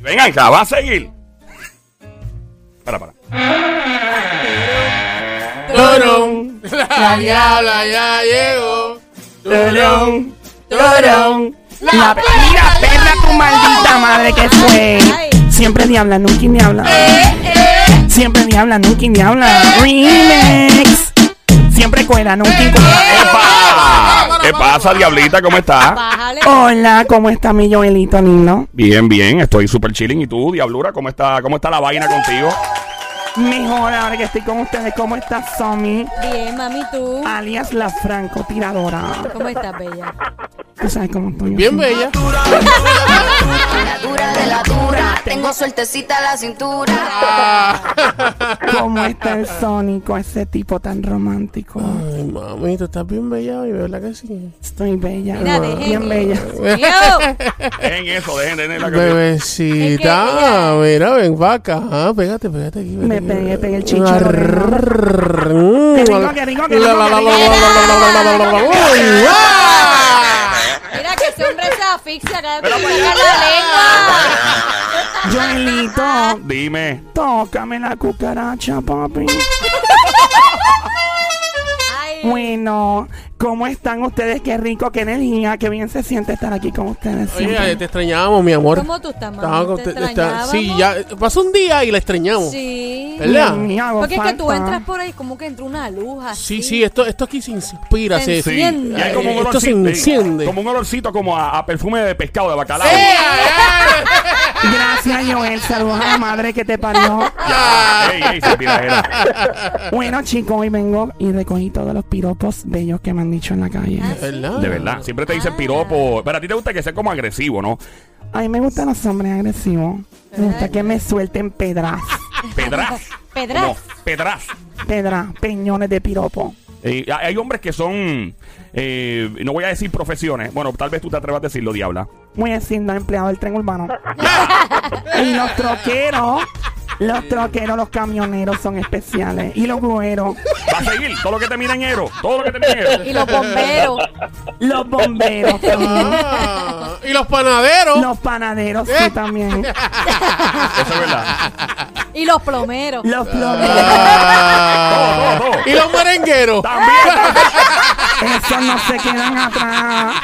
Venga, acá, va a seguir. Para, para. Torón, la diabla ya llegó. Torón, torón. La mira, perra tu maldita madre que fue. Siempre diabla, nunca diabla. Eh, Siempre diabla, nunca diabla. Remix. Siempre cuela, nunca cuela. ¡Epa! ¿Qué pasa, diablita? ¿Cómo estás? Bájale. Hola, ¿cómo está mi Joelito lindo? Bien, bien, estoy súper chilling. ¿Y tú, diablura? ¿Cómo está, cómo está la vaina contigo? Mejor ahora que estoy con ustedes. ¿Cómo está Somi? Bien, mami, tú. Alias la francotiradora. ¿Cómo estás, bella? ¿Tú sabes cómo estoy? yo Bien bella. La dura de la dura, tengo sueltecita la cintura. ¿Cómo está el Sónico, ese tipo tan romántico? Ay, mami, tú estás bien bella hoy, ¿verdad que sí? Estoy bella. Mira, dejen. Bien bella. Dejen eso, dejen, dejen la Bebecita, Es mira, ven para acá. Ah, Pégate, pégate aquí. Me pegué, pegué el chicharo. Mm, Que rico, que rico, que rico, ese hombre se asfixia cada vez Pero que para saca la lengua. Joelito, Dime. tócame la cucaracha, papi. Ay, Bueno, ¿cómo están ustedes? Qué rico, qué energía, qué bien se siente estar aquí con ustedes. siempre. Oye, te extrañábamos, mi amor. ¿Cómo tú estás, mami? ¿Te te- extrañábamos? Sí, ya pasó un día y la extrañamos. Sí. ¿Verdad? Hago Porque es que tú entras por ahí como que entra una luz así. Sí, sí, esto, esto aquí se inspira. Se Se, Sí. Enciende. Y hay como un Esto se olorcito, enciende. Como un olorcito como a, a perfume de pescado de bacalao. Gracias, Joel. Saludos a la madre que te parió. Ya. Ey, ey. Bueno, chicos, hoy vengo y recogí todos los piropos bellos que me han dicho en la calle. Ah, ¿Verdad? De verdad. Siempre te dicen Ah. piropo. Pero a ti te gusta que sea como agresivo, ¿no? A mí me gustan los hombres agresivos. Me gusta que me suelten pedras. Pedraz. Pedraz. Como pedraz. Pedras, peñones de piropo. Eh, hay hombres que son, eh, no voy a decir profesiones, bueno, tal vez tú te atrevas a decirlo, diabla. Voy a decir los empleados del tren urbano. y los troqueros, los troqueros, los camioneros son especiales. Y los grueros, Va a seguir, todo lo que termina en ero, todo lo que termina en ero. Y los bomberos. los bomberos también. Ah, y los panaderos. Los panaderos, sí, también. Eso es verdad. y los plomeros. Los plomeros. Ah, todo, todo. Y los merengueros. También. Esos no se quedan atrás.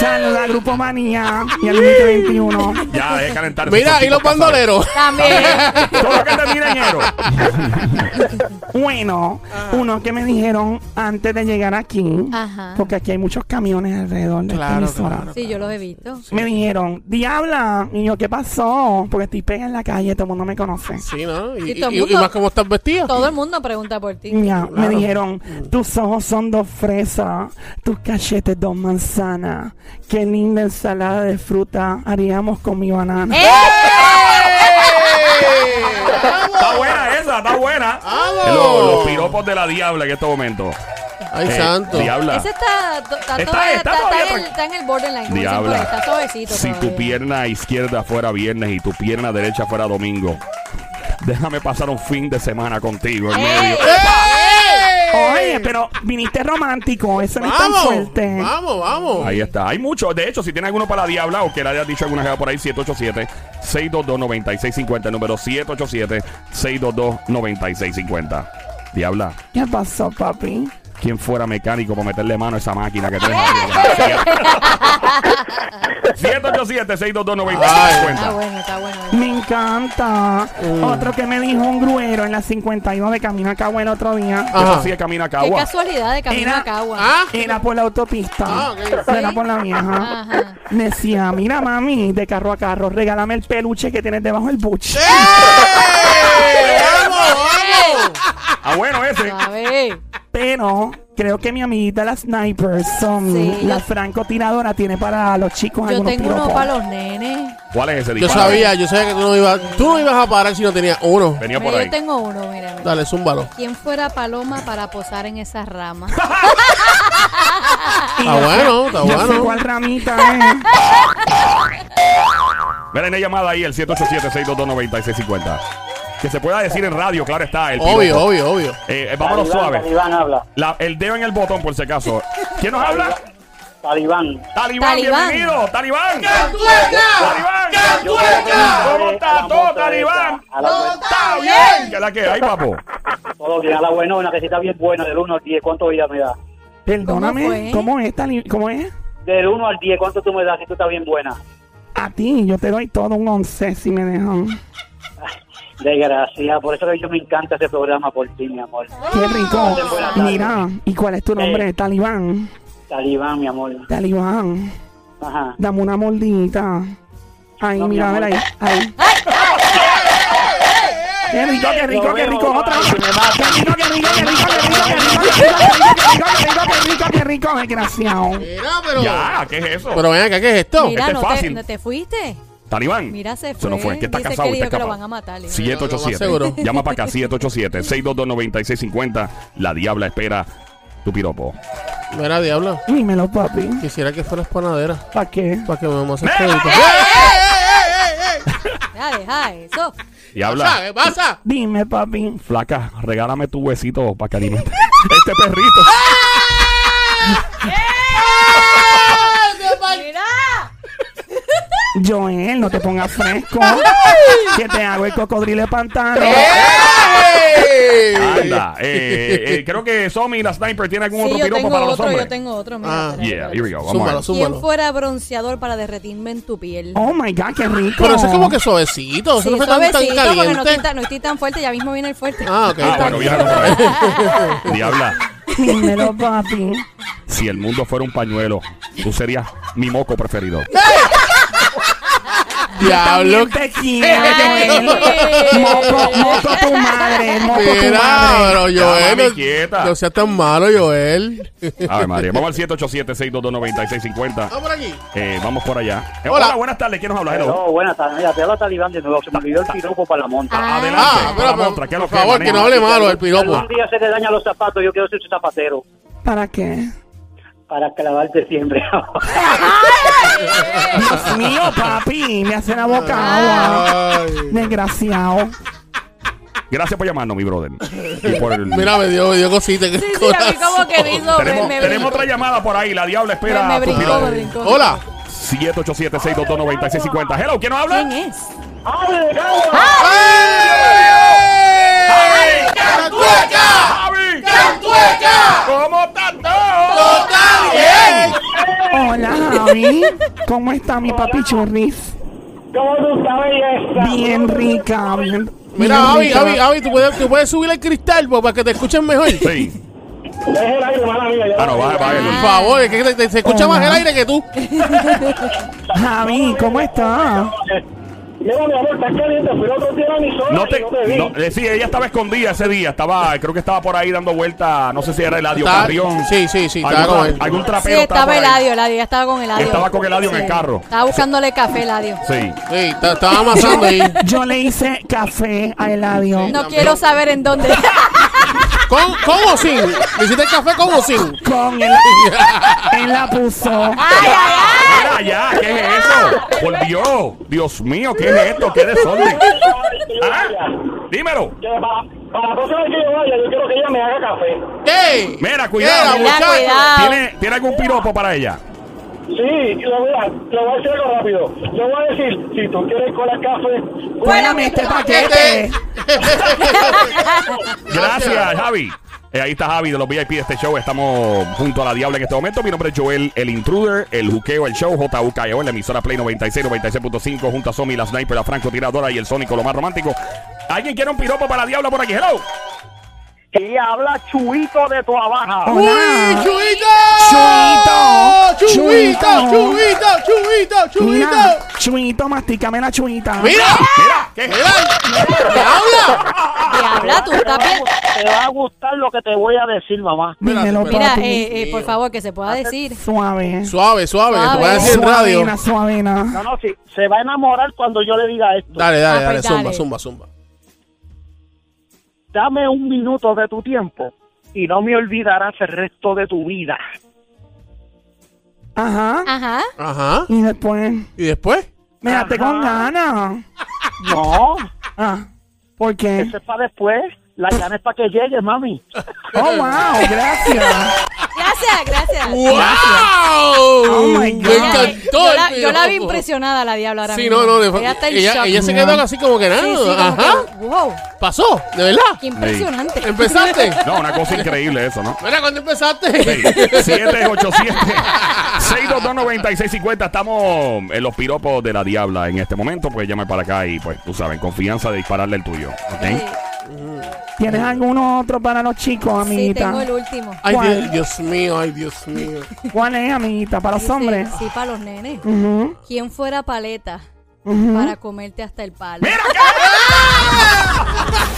Saluda Grupo Manía y al 2021. Ya, deje calentar. Mira, y los bandoleros. También. Todo lo que termina en ero. Bueno, uno que me dijeron antes de llegar aquí, Ajá. porque aquí hay muchos camiones alrededor de Claro, esta emisora. claro. Sí, yo los he visto. Me dijeron, diabla, y yo, ¿qué pasó? Porque estoy pega en la calle, todo el mundo me conoce. Sí, ¿no? Y, Y todo el y- y mundo- más como estás vestida. Todo el mundo pregunta por ti. Ya, me Claro. dijeron, tus ojos son dos fresas, tus cachetes dos manzanas, qué linda ensalada de fruta haríamos con mi banana. ¡Eh! Está buena esa, está buena. Los, los piropos de la diabla en estos momentos. Ay, Eh, santo. Diabla. Ese está, está, Está- todavía- está está- todavía está en el, está en el borderline. Diabla. Está suavecito. Si tu todavía. pierna izquierda fuera viernes y tu pierna derecha fuera domingo, déjame pasar un fin de semana contigo en ¡Ey! medio. Oye, Viniste romántico, ese no es tan fuerte. Vamos, vamos. Ahí está. Hay muchos. De hecho, si tiene alguno para Diabla o que le haya dicho alguna cosa por ahí, 787-622-9650. El número 787-622-9650. Diabla. ¿Qué pasó, papi? ¿Quién fuera mecánico para meterle mano a esa máquina que tenemos? Ah, me encanta. Mm. Otro que me dijo un gruero en las 52 de Camino a Cagua el otro día. Eso sí, de Camino a Cagua. Casualidad de Camino era, a Cagua. ¿Ah? Era por la autopista. Ah, por la vieja. Me decía, mira mami, de carro a carro, regálame el peluche que tienes debajo del buche. Ah, bueno ese. A ver. Pero creo que mi amiguita la sniper, son Sí, la yo- francotiradora, tiene para los chicos Yo algunos tengo uno piropos. para los nenes. ¿Cuál es ese? Yo sabía, yo sabía que tú no ibas, tú no ibas a parar si no tenías uno. Venía por Mira, ahí. yo tengo uno, mira. mira. Dale, zúmbalo. ¿Quién fuera paloma para posar en esa rama? Está bueno, está Yo sé bueno. cuál ramita es. Mira, hay una llamada ahí, el 787-622-9650. Que se pueda decir en radio, claro está. El Obvio, obvio, obvio. Eh, eh, vámonos Iván, suave. Iván habla. La- el dedo en el botón, por si acaso. ¿Quién nos habla? Talibán. Talibán, Talibán. bienvenido. Talibán. ¡Cantueca! Talibán. Yo quiero preguntarle ¿Cómo a está la todo, Talibán? esa, a la moza. Está bien. ¿Qué es la que hay, papo? Todo bien, a la buena, que si está bien buena, del 1 al 10, ¿cuánto vida me da? Perdóname, fue? ¿cómo es, Tali- ¿Cómo es? Del 1 al 10, ¿cuánto tú me das si tú estás bien buena? A ti, yo te doy todo un 11 si me dejan. De gracia, por eso que yo me encanta ese programa por ti, mi amor. Qué rico. Mira, ¿y cuál es tu nombre? Talibán. Talibán, mi amor. Talibán. Ajá. Dame una mordidita. Ay, no, mira, a ver ahí. ahí. Qué rico, qué rico, qué rico, otra vez. Qué rico, qué rico, qué rico, qué rico, qué rico, qué rico, qué rico, qué rico, desgraciado. Mira, pero. Ya, ¿qué es eso? Pero ven acá, ¿qué es esto? Mira, no te fuiste. Talibán. Mira, se Eso no fue. fue. ¿Qué está Dice casado? querido Está que lo van a matar. hijo. 787. Lo más seguro. Llama para acá, 787-622-9650. La diabla espera tu piropo. Mira, diablo. Dímelo, papi. Quisiera que fueras panadera. ¿Para qué? Para que me ¡Eh, eh, ¡Ey, ey, ey, ey, Ya, deja eso. Diabla. ¿Qué pasa? Dime, papi. Flaca, regálame tu huesito para que alimente este perrito. Mira. Joel, no te pongas fresco. que te hago el cocodrilo de pantano. Anda. Eh, eh, creo que Somi, la sniper, tiene algún Sí, otro yo piropo tengo para los otro, hombres. yo tengo otro. Mira, Ah. Yeah, here we go. Vamos a ver. ¿Quién fuera bronceador para derretirme en tu piel? Oh my God, qué rico. Pero eso es como que suavecito. Eso Sí, no fue tan, tan suavecito, porque no caliente. estoy, tan, no estoy tan fuerte, ya mismo viene el fuerte. Ah, ok. Ah, bueno, bien. viaja otra vez. Diabla, Dímelo, papi. si el mundo fuera un pañuelo, tú serías mi moco preferido. Diablo. Moco, moco tu madre, moco tu Mira, madre. pero Ya, mami, Joel. quieta. No, no seas tan malo, Joel. A ver, María, vamos al 787-622-9650. Vamos por aquí. Eh, vamos por allá. Eh, Hola. hola. buenas tardes. ¿Quién nos habla? Hello. No, buenas tardes. Mira, te habla Talibán de nuevo. Se me olvidó el piropo para la monta. Ah. Adelante. Ah, para pero, la pero, montra, ¿qué es por lo favor, que no hable malo el Si piropo. algún día se te dañan los zapatos, yo quiero ser su zapatero. ¿Para qué? Para clavarte siempre. Dios mío, papi, me hace la boca agua. Ay. Desgraciado. Gracias por llamarnos, mi brother. Y por el- Mira, me dio, me dio cosita en el Sí, sí, a mí corazón. como que me me, tenemos, me tenemos otra llamada por ahí. La diabla espera Me, me tu brincó, me brincó. Hola. 787-622-9650. Hello, ¿quién nos habla? ¿Quién es? ¡Ay! ¡Cantueca! ¡Javi! ¡Cantueca! ¿Cómo estás todo? ¡Está bien! Javi. ¿Cómo está mi papi churris? ¿Cómo tú sabes Bien rica, bien. Mira, bien Avi, rica. Avi, Avi, ¿tú puedes, tú puedes subir el cristal pues, para que te escuchen mejor. Sí. Es el aire, mala mía. Ah, no, baja, baja. Por favor, es que te- te- se escucha más el aire que tú. Javi, ¿cómo está? Mira, mi amor, caliente. No te, no te vi. no, eh, sí, ella estaba escondida ese día. Estaba, creo que estaba por ahí dando vuelta. No sé si era Eladio Estaba- Carrión. sí, sí, sí, estaba Algún, con él. algún Sí, trapero estaba por ahí. Eladio, Eladio, ya estaba con Eladio. Estaba con Eladio en el carro. Estaba buscándole café, Eladio. Sí. Sí, ta- estaba amasando ahí. Yo le hice café a Eladio. No quiero saber en dónde. ¿Con, ¿Con o sin? ¿Le hiciste el café con o sin? Con él. Él la puso. ay, ay, Mira ya, ¿qué es eso? Por Dios, Dios mío, ¿qué es esto? ¿Qué desorden? ¿Ah? Dímelo. Que para, la próxima vez que yo vaya, yo quiero que ella me haga café. ¡Ey! Mira, cuidado. Muchacho. cuidado. ¿Tiene, ¿Tiene algún piropo para ella? Sí, le voy a, le voy a decir algo rápido. Le voy a decir, si tú quieres colar café, Cuélame este paquete. Gracias, Javi. Eh, ahí está Javi de los VIP de este show. Estamos junto a la Diabla en este momento. Mi nombre es Joel, el intruder, el juqueo, el show, JUKEO, en la emisora Play 96, 96.5, junto a Somi, la sniper, la francotiradora y el sónico, lo más romántico. ¿Alguien quiere un piropo para la Diabla por aquí? Hello. Y habla Chuito de tu abaja. ¡Uy. Chuito! Chuito, ¡Chuito! Chuito. ¡Chuito! ¡Chuito! Mira, ¡Chuito! chuito, mastícame la chuita. ¡Mira! Mira, ¿qué es ¡Mira! ¡Diabla! Tú estás bien. Te va a gustar lo que te voy a decir, mamá. Dímelo, Mira, eh, eh, por favor, que se pueda decir. Suave. Suave, suave, que te voy a Suave. decir en radio. Suavena, suavena. No, no, sí, se va a enamorar cuando yo le diga esto. Dale, dale, Ah, dale, pues zumba, dale. zumba, zumba. Dame un minuto de tu tiempo y no me olvidarás el resto de tu vida. Ajá. Ajá. Ajá. Y después, ¿Y después? me date con ganas. No, Ah, ¿por qué? eso es para después. La gana es para que llegue, mami. Oh, wow, gracias. Gracias, gracias. ¡Wow! Oh, Yo la, vi impresionada la diabla ahora Sí, mismo. no, no. de- Ella está en ella, shock. ella se quedó así como que nada. Sí, sí, como Ajá. que, wow, Pasó, de verdad. qué impresionante. ¿Empezaste? No, una cosa increíble eso, ¿no? Mira, ¿cuándo empezaste? 787-622-9650. Estamos en los piropos de la diabla en este momento. Pues llame para acá y, pues, tú sabes, confianza de dispararle el tuyo. ¿ok? Sí, ¿Tienes alguno otro para los chicos, sí, amiguita? tengo el último. Ay, ¿Cuál? Dios, Dios mío, ay, Dios mío. ¿Cuál es, amiguita? ¿Para los hombres? Sí, para los nenes. ¿Quién fuera paleta para comerte hasta el palo? ¡Mira